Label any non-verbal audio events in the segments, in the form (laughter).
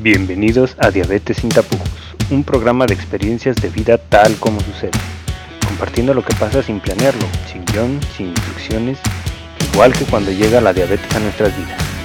Bienvenidos a Diabetes sin tapujos, un programa de experiencias de vida tal como sucede, compartiendo lo que pasa sin planearlo, sin guion, sin instrucciones, igual que cuando llega la diabetes a nuestras vidas.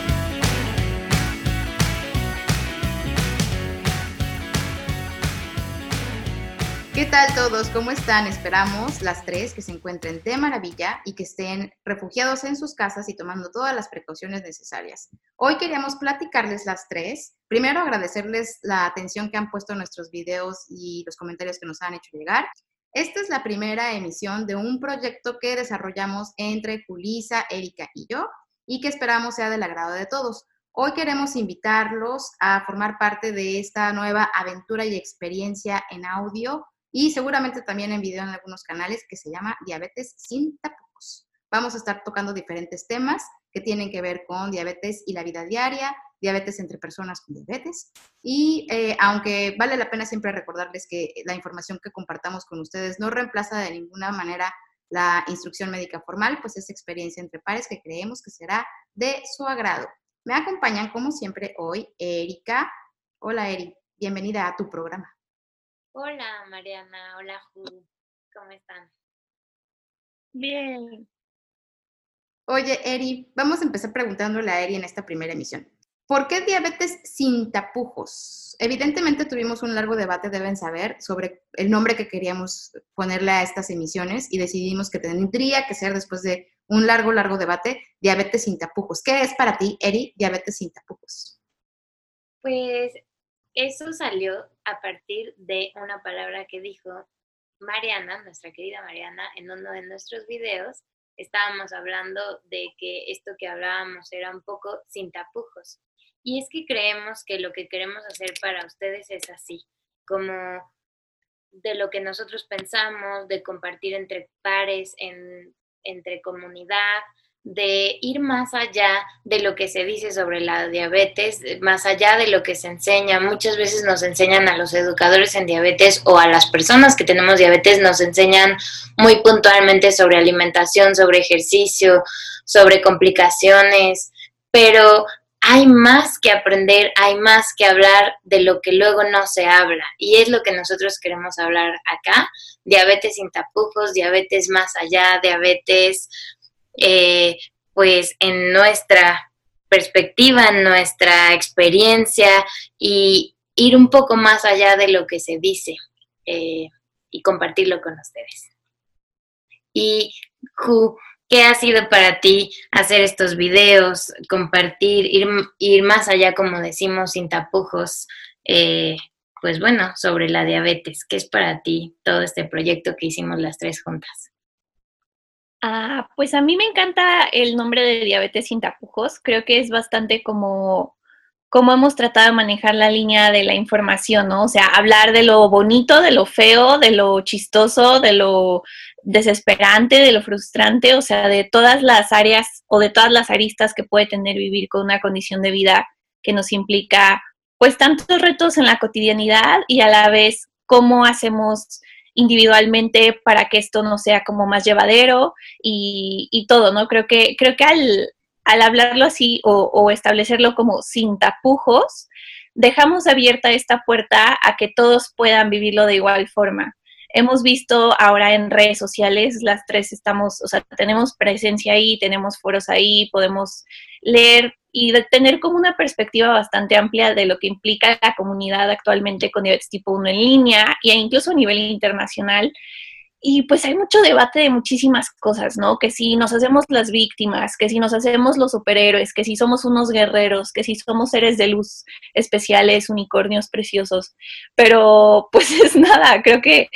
¿Qué tal todos? ¿Cómo están? Esperamos las tres que se encuentren de maravilla y que estén refugiados en sus casas y tomando todas las precauciones necesarias. Hoy queríamos platicarles las tres. Primero agradecerles la atención que han puesto en nuestros videos y los comentarios que nos han hecho llegar. Esta es la primera emisión de un proyecto que desarrollamos entre Julisa, Erika y yo y que esperamos sea del agrado de todos. Hoy queremos invitarlos a formar parte de esta nueva aventura y experiencia en audio y seguramente también en video en algunos canales que se llama Diabetes sin tapujos. Vamos a estar tocando diferentes temas que tienen que ver con diabetes y la vida diaria, diabetes entre personas con diabetes. Y eh, aunque vale la pena siempre recordarles que la información que compartamos con ustedes no reemplaza de ninguna manera la instrucción médica formal, pues es experiencia entre pares que creemos que será de su agrado. Me acompañan como siempre hoy Erika. Hola Eri, bienvenida a tu programa. Hola Mariana, hola Ju, ¿cómo están? Bien. Oye, Eri, vamos a empezar preguntándole a Eri en esta primera emisión. ¿Por qué diabetes sin tapujos? Evidentemente tuvimos un largo debate, deben saber, sobre el nombre que queríamos ponerle a estas emisiones y decidimos que tendría que ser, después de un largo, largo debate, diabetes sin tapujos. ¿Qué es para ti, Eri, diabetes sin tapujos? Pues eso salió a partir de una palabra que dijo Mariana, nuestra querida Mariana, en uno de nuestros videos. Estábamos hablando de que esto que hablábamos era un poco sin tapujos. Y es que creemos que lo que queremos hacer para ustedes es así, como de lo que nosotros pensamos, de compartir entre pares, en, entre comunidad, de ir más allá de lo que se dice sobre la diabetes, más allá de lo que se enseña. Muchas veces nos enseñan a los educadores en diabetes o a las personas que tenemos diabetes, nos enseñan muy puntualmente sobre alimentación, sobre ejercicio, sobre complicaciones, pero hay más que aprender, hay más que hablar de lo que luego no se habla. Y es lo que nosotros queremos hablar acá. Diabetes sin tapujos, diabetes más allá, diabetes eh, pues en nuestra perspectiva, en nuestra experiencia y ir un poco más allá de lo que se dice eh, y compartirlo con ustedes. Y ¿qué ha sido para ti hacer estos videos, compartir, ir, ir más allá, como decimos, sin tapujos? Eh, pues bueno, sobre la diabetes. ¿Qué es para ti todo este proyecto que hicimos las tres juntas? Ah, pues a mí me encanta el nombre de diabetes sin tapujos. Creo que es bastante como, como hemos tratado de manejar la línea de la información, ¿no? O sea, hablar de lo bonito, de lo feo, de lo chistoso, de lo desesperante, de lo frustrante, o sea, de todas las áreas o de todas las aristas que puede tener vivir con una condición de vida que nos implica, pues, tantos retos en la cotidianidad y a la vez cómo hacemos individualmente para que esto no sea como más llevadero y, todo, ¿no? Creo que, creo que al, al hablarlo así o, o, establecerlo como sin tapujos, dejamos abierta esta puerta a que todos puedan vivirlo de igual forma. Hemos visto ahora en redes sociales, las tres estamos, o sea, tenemos presencia ahí, tenemos foros ahí, podemos leer y de tener como una perspectiva bastante amplia de lo que implica la comunidad actualmente con diabetes tipo 1 en línea e incluso a nivel internacional. Y pues hay mucho debate de muchísimas cosas, ¿no? Que si nos hacemos las víctimas, que si nos hacemos los superhéroes, que si somos unos guerreros, que si somos seres de luz especiales, unicornios preciosos. Pero pues (laughs) es nada, creo que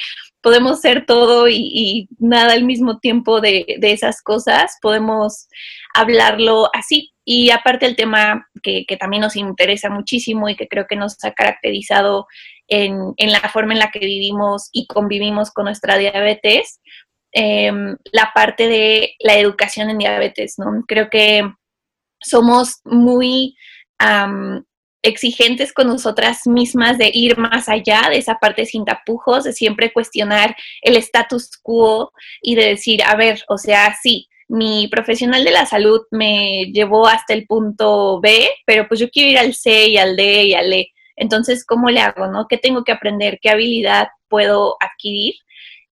podemos ser todo y, nada al mismo tiempo de, de, esas cosas, podemos hablarlo así. Y aparte el tema que, también nos interesa muchísimo y que creo que nos ha caracterizado en, en la forma en la que vivimos y convivimos con nuestra diabetes, eh, la parte de la educación en diabetes, ¿no? Creo que somos muy exigentes con nosotras mismas de ir más allá de esa parte sin tapujos, de siempre cuestionar el status quo y de decir, a ver, o sea, sí, mi profesional de la salud me llevó hasta el punto B, pero pues yo quiero ir al C y al D y al E. Entonces, ¿cómo le hago, no? ¿Qué tengo que aprender? ¿Qué habilidad puedo adquirir?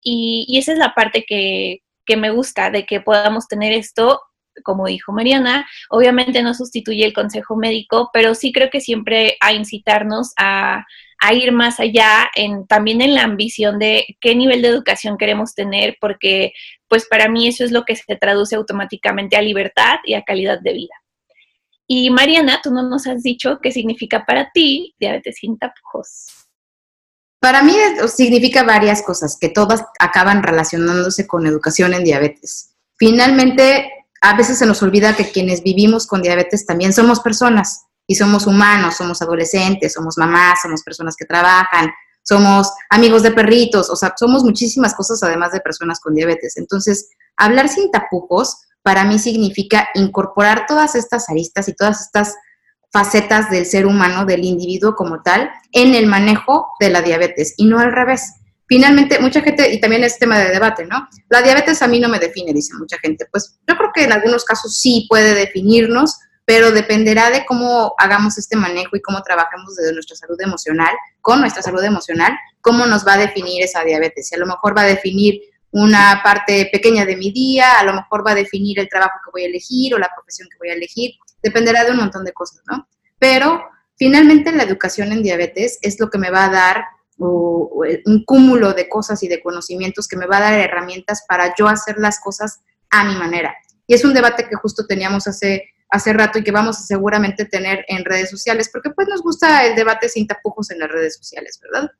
Y, y esa es la parte que, que me gusta, de que podamos tener esto como dijo Mariana, obviamente no sustituye el consejo médico, pero sí creo que siempre a incitarnos a, a ir más allá, en, también en la ambición de qué nivel de educación queremos tener, porque pues para mí eso es lo que se traduce automáticamente a libertad y a calidad de vida. Y Mariana, tú no nos has dicho qué significa para ti diabetes sin tapujos. Para mí significa varias cosas que todas acaban relacionándose con educación en diabetes. Finalmente, a veces se nos olvida que quienes vivimos con diabetes también somos personas y somos humanos, somos adolescentes, somos mamás, somos personas que trabajan, somos amigos de perritos, o sea, somos muchísimas cosas además de personas con diabetes. Entonces, hablar sin tapujos para mí significa incorporar todas estas aristas y todas estas facetas del ser humano, del individuo como tal, en el manejo de la diabetes y no al revés. Finalmente, mucha gente, y también es tema de debate, ¿no? La diabetes a mí no me define, dice mucha gente. Pues yo creo que en algunos casos sí puede definirnos, pero dependerá de cómo hagamos este manejo y cómo trabajemos desde nuestra salud emocional, con nuestra salud emocional, cómo nos va a definir esa diabetes. Si a lo mejor va a definir una parte pequeña de mi día, a lo mejor va a definir el trabajo que voy a elegir o la profesión que voy a elegir, dependerá de un montón de cosas, ¿no? Pero finalmente la educación en diabetes es lo que me va a dar un cúmulo de cosas y de conocimientos que me va a dar herramientas para yo hacer las cosas a mi manera. Y es un debate que justo teníamos hace, hace rato y que vamos a seguramente tener en redes sociales, porque pues nos gusta el debate sin tapujos en las redes sociales, ¿verdad?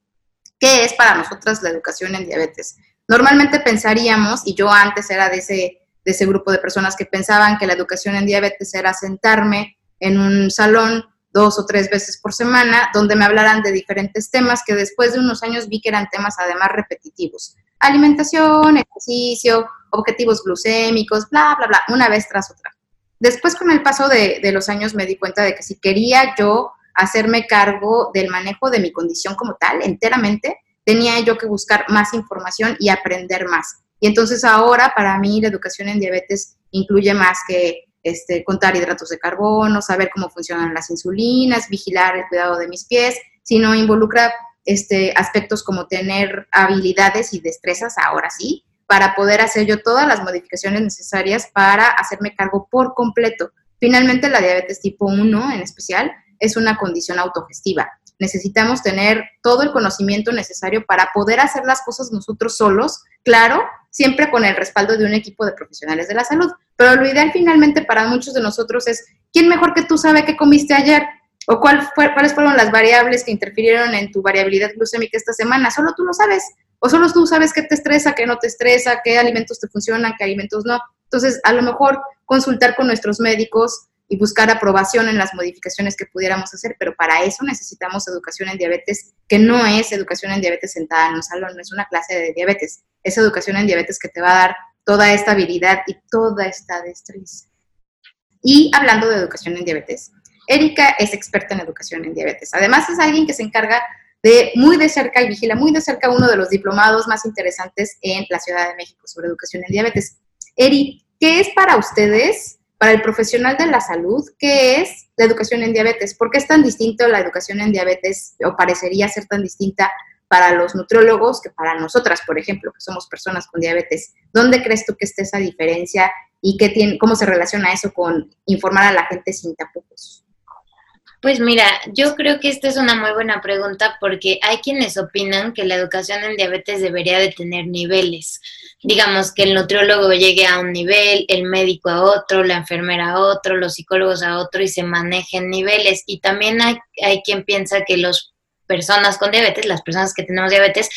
¿Qué es para nosotras la educación en diabetes? Normalmente pensaríamos, y yo antes era de ese, de ese grupo de personas que pensaban que la educación en diabetes era sentarme en un salón dos o tres veces por semana, donde me hablaran de diferentes temas que después de unos años vi que eran temas además repetitivos. Alimentación, ejercicio, objetivos glucémicos, bla, bla, bla, una vez tras otra. Después con el paso de, los años me di cuenta de que si quería yo hacerme cargo del manejo de mi condición como tal, enteramente, tenía yo que buscar más información y aprender más. Y entonces ahora para mí la educación en diabetes incluye más que este, contar hidratos de carbono, saber cómo funcionan las insulinas, vigilar el cuidado de mis pies, sino involucra este, aspectos como tener habilidades y destrezas, ahora sí, para poder hacer yo todas las modificaciones necesarias para hacerme cargo por completo. Finalmente, la diabetes tipo 1 en especial es una condición autogestiva. Necesitamos tener todo el conocimiento necesario para poder hacer las cosas nosotros solos, claro, siempre con el respaldo de un equipo de profesionales de la salud. Pero lo ideal finalmente para muchos de nosotros es, ¿quién mejor que tú sabe qué comiste ayer? ¿O cuál fue, cuáles fueron las variables que interfirieron en tu variabilidad glucémica esta semana? Solo tú lo sabes. O solo tú sabes qué te estresa, qué no te estresa, qué alimentos te funcionan, qué alimentos no. Entonces, a lo mejor consultar con nuestros médicos y buscar aprobación en las modificaciones que pudiéramos hacer, pero para eso necesitamos educación en diabetes, que no es educación en diabetes sentada en un salón, no es una clase de diabetes, es educación en diabetes que te va a dar toda esta habilidad y toda esta destreza. Y hablando de educación en diabetes, Erika es experta en educación en diabetes. Además es alguien que se encarga de muy de cerca y vigila muy de cerca uno de los diplomados más interesantes en la Ciudad de México sobre educación en diabetes. Eri, ¿qué es para ustedes, para el profesional de la salud, qué es la educación en diabetes? ¿Por qué es tan distinto la educación en diabetes o parecería ser tan distinta para los nutriólogos que para nosotras, por ejemplo, que somos personas con diabetes. ¿Dónde crees tú que esté esa diferencia y qué tiene, cómo se relaciona eso con informar a la gente sin tapujos? Pues mira, yo creo que esta es una muy buena pregunta porque hay quienes opinan que la educación en diabetes debería de tener niveles. Digamos que el nutriólogo llegue a un nivel, el médico a otro, la enfermera a otro, los psicólogos a otro y se manejen niveles. Y también hay, hay quien piensa que los personas con diabetes, las personas que tenemos diabetes,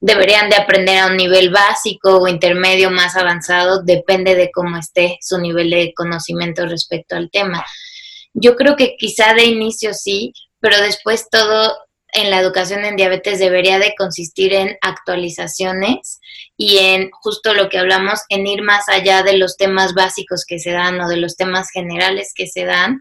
deberían de aprender a un nivel básico o intermedio más avanzado, depende de cómo esté su nivel de conocimiento respecto al tema. Yo creo que quizá de inicio sí, pero después todo en la educación en diabetes debería de consistir en actualizaciones y en justo lo que hablamos, en ir más allá de los temas básicos que se dan o de los temas generales que se dan,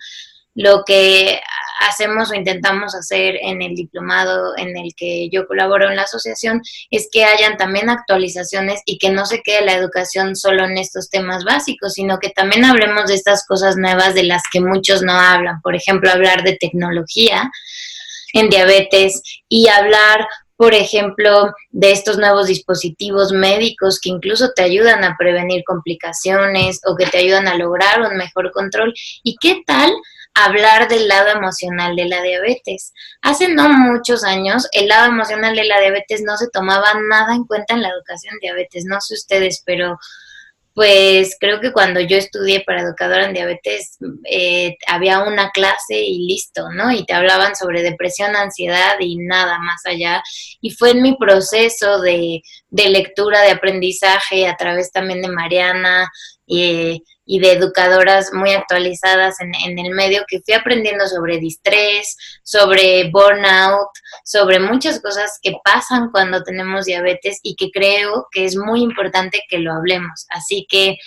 lo que hacemos o intentamos hacer en el diplomado en el que yo colaboro en la asociación es que hayan también actualizaciones y que no se quede la educación solo en estos temas básicos, sino que también hablemos de estas cosas nuevas de las que muchos no hablan. Por ejemplo, hablar de tecnología en diabetes y hablar por ejemplo, de estos nuevos dispositivos médicos que incluso te ayudan a prevenir complicaciones o que te ayudan a lograr un mejor control. ¿Y qué tal hablar del lado emocional de la diabetes? Hace no muchos años el lado emocional de la diabetes no se tomaba nada en cuenta en la educación diabetes. No sé ustedes, pero pues creo que cuando yo estudié para educadora en diabetes eh, había una clase y listo, ¿no? Y te hablaban sobre depresión, ansiedad y nada más allá. Y fue en mi proceso de, de lectura, de aprendizaje, a través también de Mariana, y, y de educadoras muy actualizadas en, en, el medio que fui aprendiendo sobre distrés, sobre burnout, sobre muchas cosas que pasan cuando tenemos diabetes y que creo que es muy importante que lo hablemos. Así que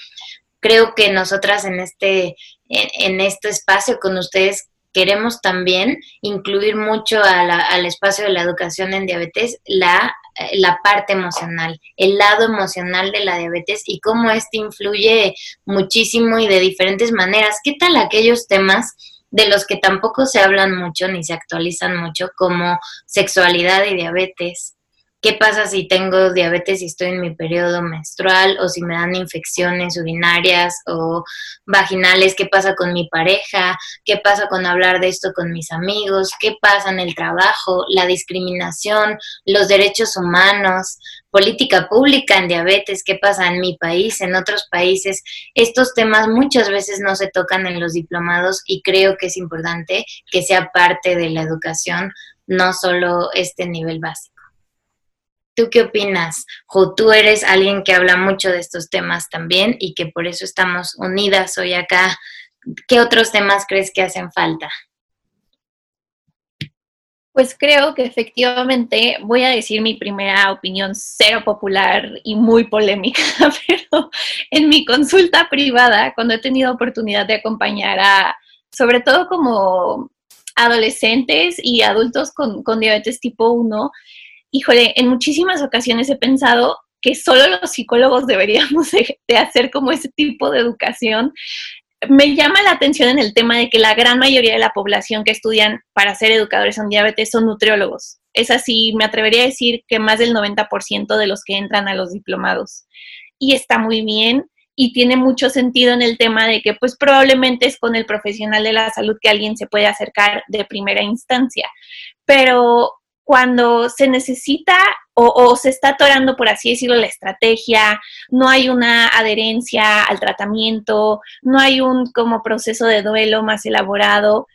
creo que nosotras en este, en, en este espacio con ustedes queremos también incluir mucho al espacio de la educación en diabetes la, la parte emocional, el lado emocional de la diabetes y cómo este influye muchísimo y de diferentes maneras. ¿Qué tal aquellos temas? de los que tampoco se hablan mucho ni se actualizan mucho, como sexualidad y diabetes, ¿Qué pasa si tengo diabetes y estoy en mi periodo menstrual o si me dan infecciones urinarias o vaginales? ¿Qué pasa con mi pareja? ¿Qué pasa con hablar de esto con mis amigos? ¿Qué pasa en el trabajo? La discriminación, los derechos humanos, política pública en diabetes, qué pasa en mi país, en otros países. Estos temas muchas veces no se tocan en los diplomados y creo que es importante que sea parte de la educación, no solo este nivel básico. ¿Tú qué opinas? Tú eres alguien que habla mucho de estos temas también y que por eso estamos unidas hoy acá. ¿Qué otros temas crees que hacen falta? Pues creo que efectivamente voy a decir mi primera opinión cero popular y muy polémica, (laughs) pero en mi consulta privada, cuando he tenido oportunidad de acompañar a, sobre todo como adolescentes y adultos con, con diabetes tipo 1, híjole, en muchísimas ocasiones he pensado que solo los psicólogos deberíamos de, hacer como ese tipo de educación. Me llama la atención en el tema de que la gran mayoría de la población que estudian para ser educadores en diabetes son nutriólogos. Es así, me atrevería a decir que más del 90% de los que entran a los diplomados. Y está muy bien y tiene mucho sentido en el tema de que pues probablemente es con el profesional de la salud que alguien se puede acercar de primera instancia. Pero cuando se necesita o, se está atorando, por así decirlo, la estrategia, no hay una adherencia al tratamiento, no hay un como proceso de duelo más elaborado,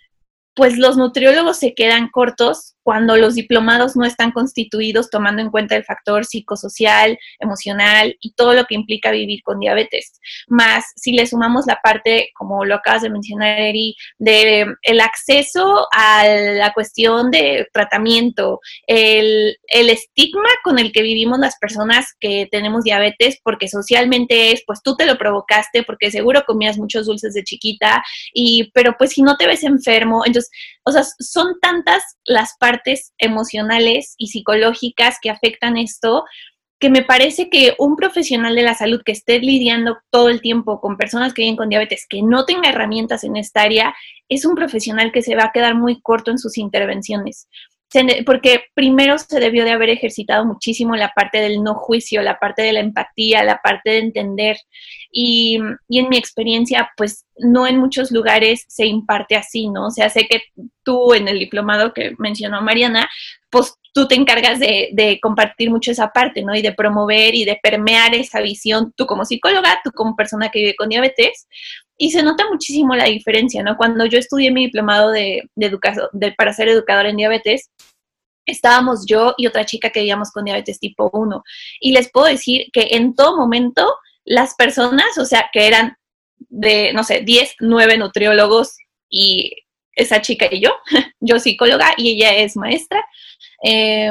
pues los nutriólogos se quedan cortos cuando los diplomados no están constituidos tomando en cuenta el factor psicosocial, emocional y todo lo que implica vivir con diabetes. Más si le sumamos la parte, como lo acabas de mencionar, Eri, de el acceso a la cuestión de tratamiento, el, el estigma con el que vivimos las personas que tenemos diabetes, porque socialmente es, pues tú te lo provocaste, porque seguro comías muchos dulces de chiquita, y, pero pues si no te ves enfermo, entonces, o sea, son tantas las partes emocionales y psicológicas que afectan esto, que me parece que un profesional de la salud que esté lidiando todo el tiempo con personas que viven con diabetes, que no tenga herramientas en esta área, es un profesional que se va a quedar muy corto en sus intervenciones porque primero se debió de haber ejercitado muchísimo la parte del no juicio, la parte de la empatía, la parte de entender. Y, y, en mi experiencia, pues no en muchos lugares se imparte así, ¿no? O sea, sé que tú en el diplomado que mencionó Mariana, pues tú te encargas de, de compartir mucho esa parte, ¿no? Y de promover y de permear esa visión, tú como psicóloga, tú como persona que vive con diabetes, y se nota muchísimo la diferencia, ¿no? Cuando yo estudié mi diplomado de, de educación, de, para ser educadora en diabetes, estábamos yo y otra chica que vivíamos con diabetes tipo 1. Y les puedo decir que en todo momento las personas, o sea, que eran de, no sé, 10, 9 nutriólogos y esa chica y yo, (laughs) yo psicóloga y ella es maestra, eh,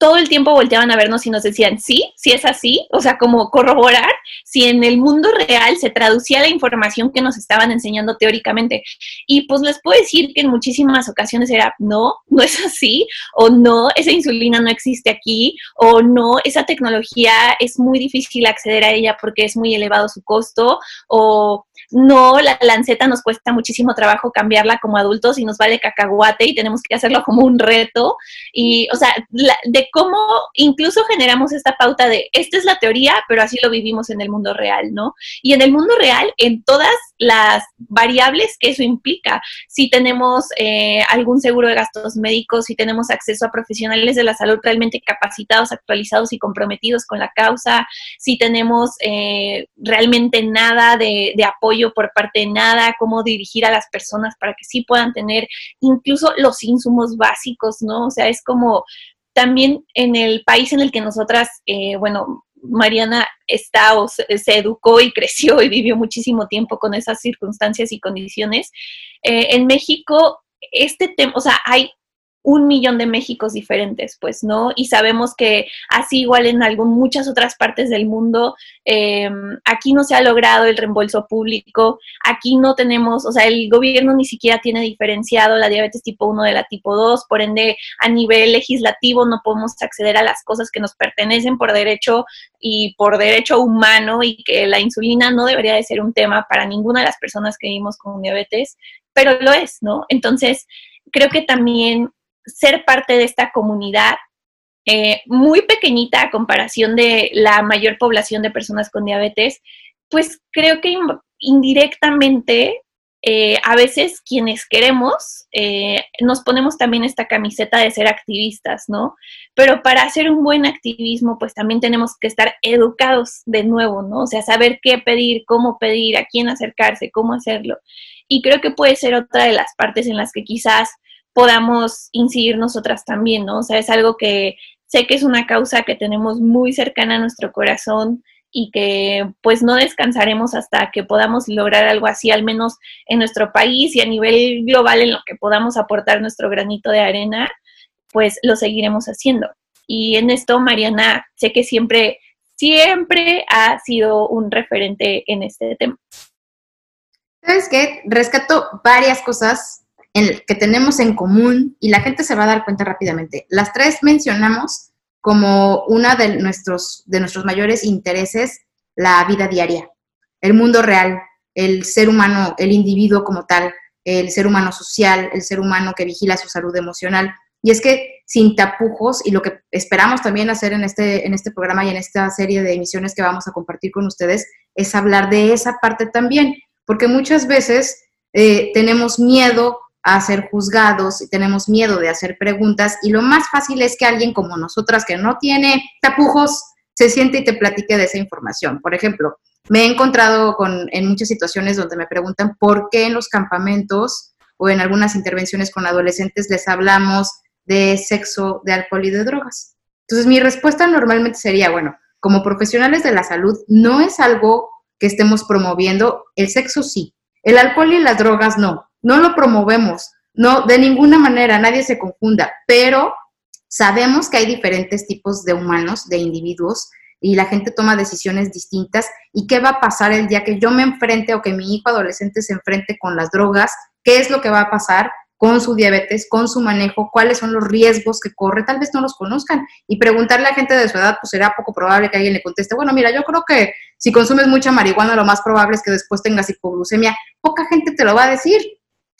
todo el tiempo volteaban a vernos y nos decían, sí, sí es así, o sea, como corroborar si en el mundo real se traducía la información que nos estaban enseñando teóricamente. Y pues les puedo decir que en muchísimas ocasiones era, no, no es así, o no, esa insulina no existe aquí, o no, esa tecnología es muy difícil acceder a ella porque es muy elevado su costo, o no, la lanceta nos cuesta muchísimo trabajo cambiarla como adultos y nos vale cacahuate y tenemos que hacerlo como un reto. Y, o sea, de cómo incluso generamos esta pauta de, esta es la teoría, pero así lo vivimos en el mundo real, ¿no? Y en el mundo real, en todas las variables que eso implica, si tenemos eh, algún seguro de gastos médicos, si tenemos acceso a profesionales de la salud realmente capacitados, actualizados y comprometidos con la causa, si tenemos eh, realmente nada de, de apoyo por parte de nada, cómo dirigir a las personas para que sí puedan tener incluso los insumos básicos, ¿no? O sea, es como también en el país en el que nosotras, eh, bueno, Mariana está o se, educó y (laughs) creció y vivió muchísimo tiempo con esas circunstancias y condiciones. Eh, en México, este tema, o sea, hay un millón de Méxicos diferentes, pues, ¿no? Y sabemos que así igual en algún, muchas otras partes del mundo, em, aquí no se ha logrado el reembolso público, aquí no tenemos, o sea, el gobierno ni siquiera tiene diferenciado la diabetes tipo 1 de la tipo 2, por ende, a nivel legislativo no podemos acceder a las cosas que nos pertenecen por derecho y por derecho humano y que la insulina no debería de ser un tema para ninguna de las personas que vivimos con diabetes, pero lo es, ¿no? Entonces, creo que también ser parte de esta comunidad eh, muy pequeñita a comparación de la mayor población de personas con diabetes, pues creo que indirectamente eh, a veces quienes queremos eh, nos ponemos también esta camiseta de ser activistas, ¿no? Pero para hacer un buen activismo, pues también tenemos que estar educados de nuevo, ¿no? O sea, saber qué pedir, cómo pedir, a quién acercarse, cómo hacerlo. Y creo que puede ser otra de las partes en las que quizás podamos incidir nosotras también, ¿no? O sea, es algo que sé que es una causa que tenemos muy cercana a nuestro corazón y que pues no descansaremos hasta que podamos lograr algo así, al menos en nuestro país y a nivel global en lo que podamos aportar nuestro granito de arena, pues lo seguiremos haciendo. Y en esto, Mariana, sé que siempre, siempre ha sido un referente en este tema. ¿Sabes qué? Rescato varias cosas que tenemos en común y la gente se va a dar cuenta rápidamente. Las tres mencionamos como una de nuestros, de nuestros mayores intereses la vida diaria, el mundo real, el ser humano, el individuo como tal, el ser humano social, el ser humano que vigila su salud emocional. Y es que sin tapujos, y lo que esperamos también hacer en este, en este programa y en esta serie de emisiones que vamos a compartir con ustedes, es hablar de esa parte también, porque muchas veces eh, tenemos miedo a ser juzgados y tenemos miedo de hacer preguntas y lo más fácil es que alguien como nosotras que no tiene tapujos se siente y te platique de esa información. Por ejemplo, me he encontrado con, en muchas situaciones donde me preguntan por qué en los campamentos o en algunas intervenciones con adolescentes les hablamos de sexo, de alcohol y de drogas. Entonces mi respuesta normalmente sería, bueno, como profesionales de la salud no es algo que estemos promoviendo, el sexo sí, el alcohol y las drogas no, no lo promovemos, no, de ninguna manera, nadie se confunda, pero sabemos que hay diferentes tipos de humanos, de individuos, y la gente toma decisiones distintas. ¿Y qué va a pasar el día que yo me enfrente o que mi hijo adolescente se enfrente con las drogas? ¿Qué es lo que va a pasar con su diabetes, con su manejo? ¿Cuáles son los riesgos que corre? Tal vez no los conozcan. Y preguntarle a gente de su edad, pues será poco probable que alguien le conteste, bueno, mira, yo creo que si consumes mucha marihuana, lo más probable es que después tengas hipoglucemia. Poca gente te lo va a decir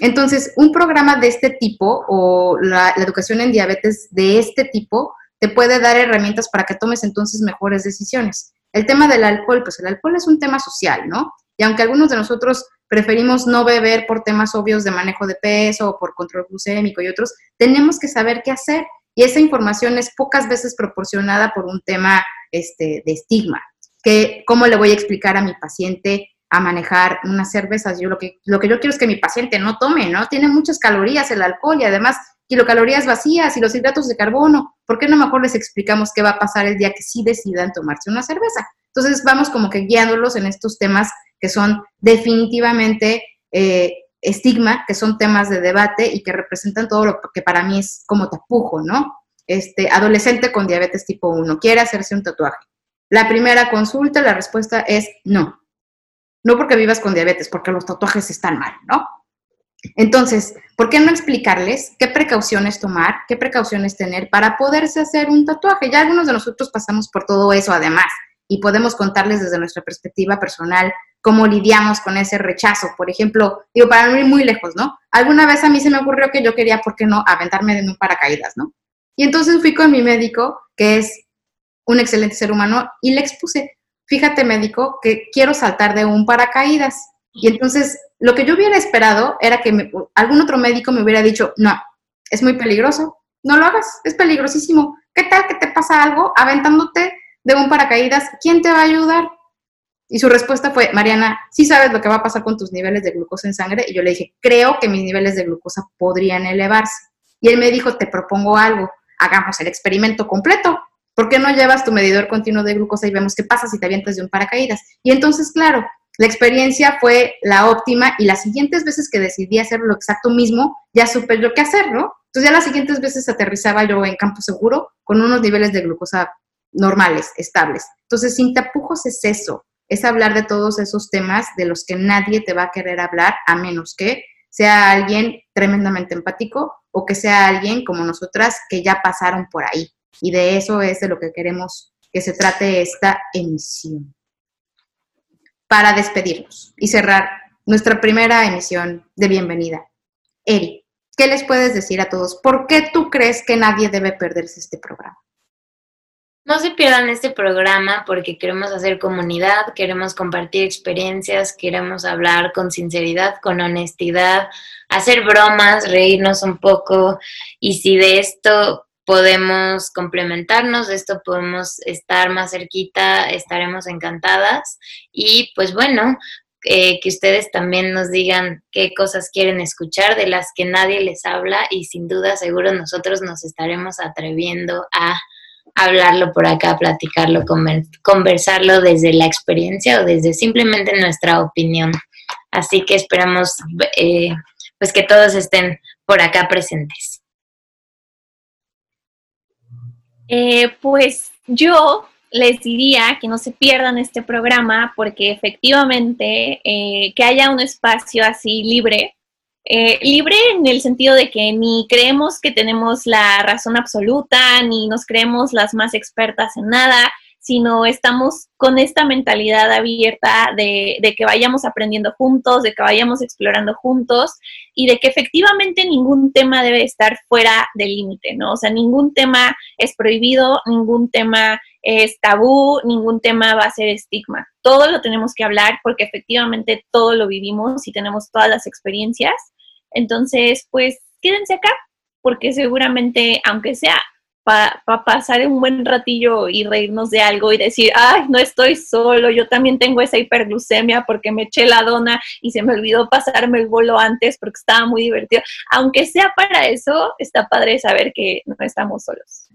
entonces, un programa de este tipo o la, educación en diabetes de este tipo te puede dar herramientas para que tomes entonces mejores decisiones. El tema del alcohol, pues el alcohol es un tema social, ¿no? Y aunque algunos de nosotros preferimos no beber por temas obvios de manejo de peso o por control glucémico y otros, tenemos que saber qué hacer. Y esa información es pocas veces proporcionada por un tema este, de estigma. Que, ¿Cómo le voy a explicar a mi paciente a manejar unas cervezas. Yo lo que, lo que yo quiero es que mi paciente no tome, ¿no? Tiene muchas calorías el alcohol y además kilocalorías vacías y los hidratos de carbono. ¿Por qué no mejor les explicamos qué va a pasar el día que sí decidan tomarse una cerveza? Entonces vamos como que guiándolos en estos temas que son definitivamente eh, estigma, que son temas de debate y que representan todo lo que para mí es como tapujo, ¿no? Este, adolescente con diabetes tipo 1, quiere hacerse un tatuaje. La primera consulta, la respuesta es no. No porque vivas con diabetes, porque los tatuajes están mal, ¿no? Entonces, ¿por qué no explicarles qué precauciones tomar, qué precauciones tener para poderse hacer un tatuaje? Ya algunos de nosotros pasamos por todo eso además y podemos contarles desde nuestra perspectiva personal cómo lidiamos con ese rechazo. Por ejemplo, digo, para no ir muy lejos, ¿no? Alguna vez a mí se me ocurrió que yo quería, ¿por qué no?, aventarme de un paracaídas, ¿no? Y entonces fui con mi médico, que es un excelente ser humano, y le expuse, fíjate médico, que quiero saltar de un paracaídas. Y entonces lo que yo hubiera esperado era que algún otro médico me hubiera dicho, no, es muy peligroso, no lo hagas, es peligrosísimo. ¿Qué tal que te pasa algo aventándote de un paracaídas? ¿Quién te va a ayudar? Y su respuesta fue, Mariana, ¿sí sabes lo que va a pasar con tus niveles de glucosa en sangre? Y yo le dije, creo que mis niveles de glucosa podrían elevarse. Y él me dijo, te propongo algo, hagamos el experimento completo. ¿Por qué no llevas tu medidor continuo de glucosa y vemos qué pasa si te avientas de un paracaídas? Y entonces, claro, la experiencia fue la óptima y las siguientes veces que decidí hacer lo exacto mismo, ya supe yo qué hacer, ¿no? Entonces ya las siguientes veces aterrizaba yo en campo seguro con unos niveles de glucosa normales, estables. Entonces, sin tapujos es eso, es hablar de todos esos temas de los que nadie te va a querer hablar a menos que sea alguien tremendamente empático o que sea alguien como nosotras que ya pasaron por ahí. Y de eso es de lo que queremos que se trate esta emisión. Para despedirnos y cerrar nuestra primera emisión de bienvenida. Eri, ¿qué les puedes decir a todos? ¿Por qué tú crees que nadie debe perderse este programa? No se pierdan este programa porque queremos hacer comunidad, queremos compartir experiencias, queremos hablar con sinceridad, con honestidad, hacer bromas, reírnos un poco y si de esto podemos complementarnos, de esto podemos estar más cerquita, estaremos encantadas y pues bueno, eh, que ustedes también nos digan qué cosas quieren escuchar de las que nadie les habla y sin duda seguro nosotros nos estaremos atreviendo a hablarlo por acá, platicarlo, conversarlo desde la experiencia o desde simplemente nuestra opinión. Así que esperamos eh, pues que todos estén por acá presentes. Eh, pues yo les diría que no se pierdan este programa porque efectivamente eh, que haya un espacio así libre eh, libre en el sentido de que ni creemos que tenemos la razón absoluta, ni nos creemos las más expertas en nada, sino estamos con esta mentalidad abierta de, que vayamos aprendiendo juntos, de que vayamos explorando juntos y de que efectivamente ningún tema debe estar fuera del límite, ¿no? O sea, ningún tema es prohibido, ningún tema es tabú, ningún tema va a ser estigma. Todo lo tenemos que hablar porque efectivamente todo lo vivimos y tenemos todas las experiencias. Entonces, pues quédense acá porque seguramente, aunque sea para pasar un buen ratillo y reírnos de algo y decir, ay, no estoy solo, yo también tengo esa hiperglucemia porque me eché la dona y se me olvidó pasarme el bolo antes porque estaba muy divertido. Aunque sea para eso, está padre saber que no estamos solos.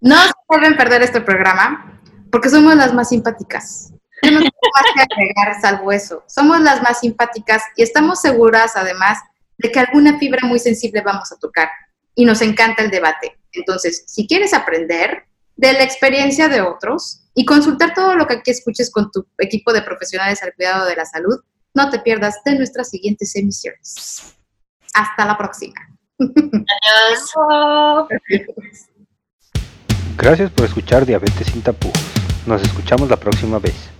No se perder este programa porque somos las más simpáticas. No tengo más que agregar salvo eso. Somos las más simpáticas y estamos seguras además de que alguna fibra muy sensible vamos a tocar y nos encanta el debate. Entonces, si quieres aprender de la experiencia de otros y consultar todo lo que aquí escuches con tu equipo de profesionales al cuidado de la salud, no te pierdas de nuestras siguientes emisiones. Hasta la próxima. Adiós. Gracias por escuchar Diabetes sin tapujos. Nos escuchamos la próxima vez.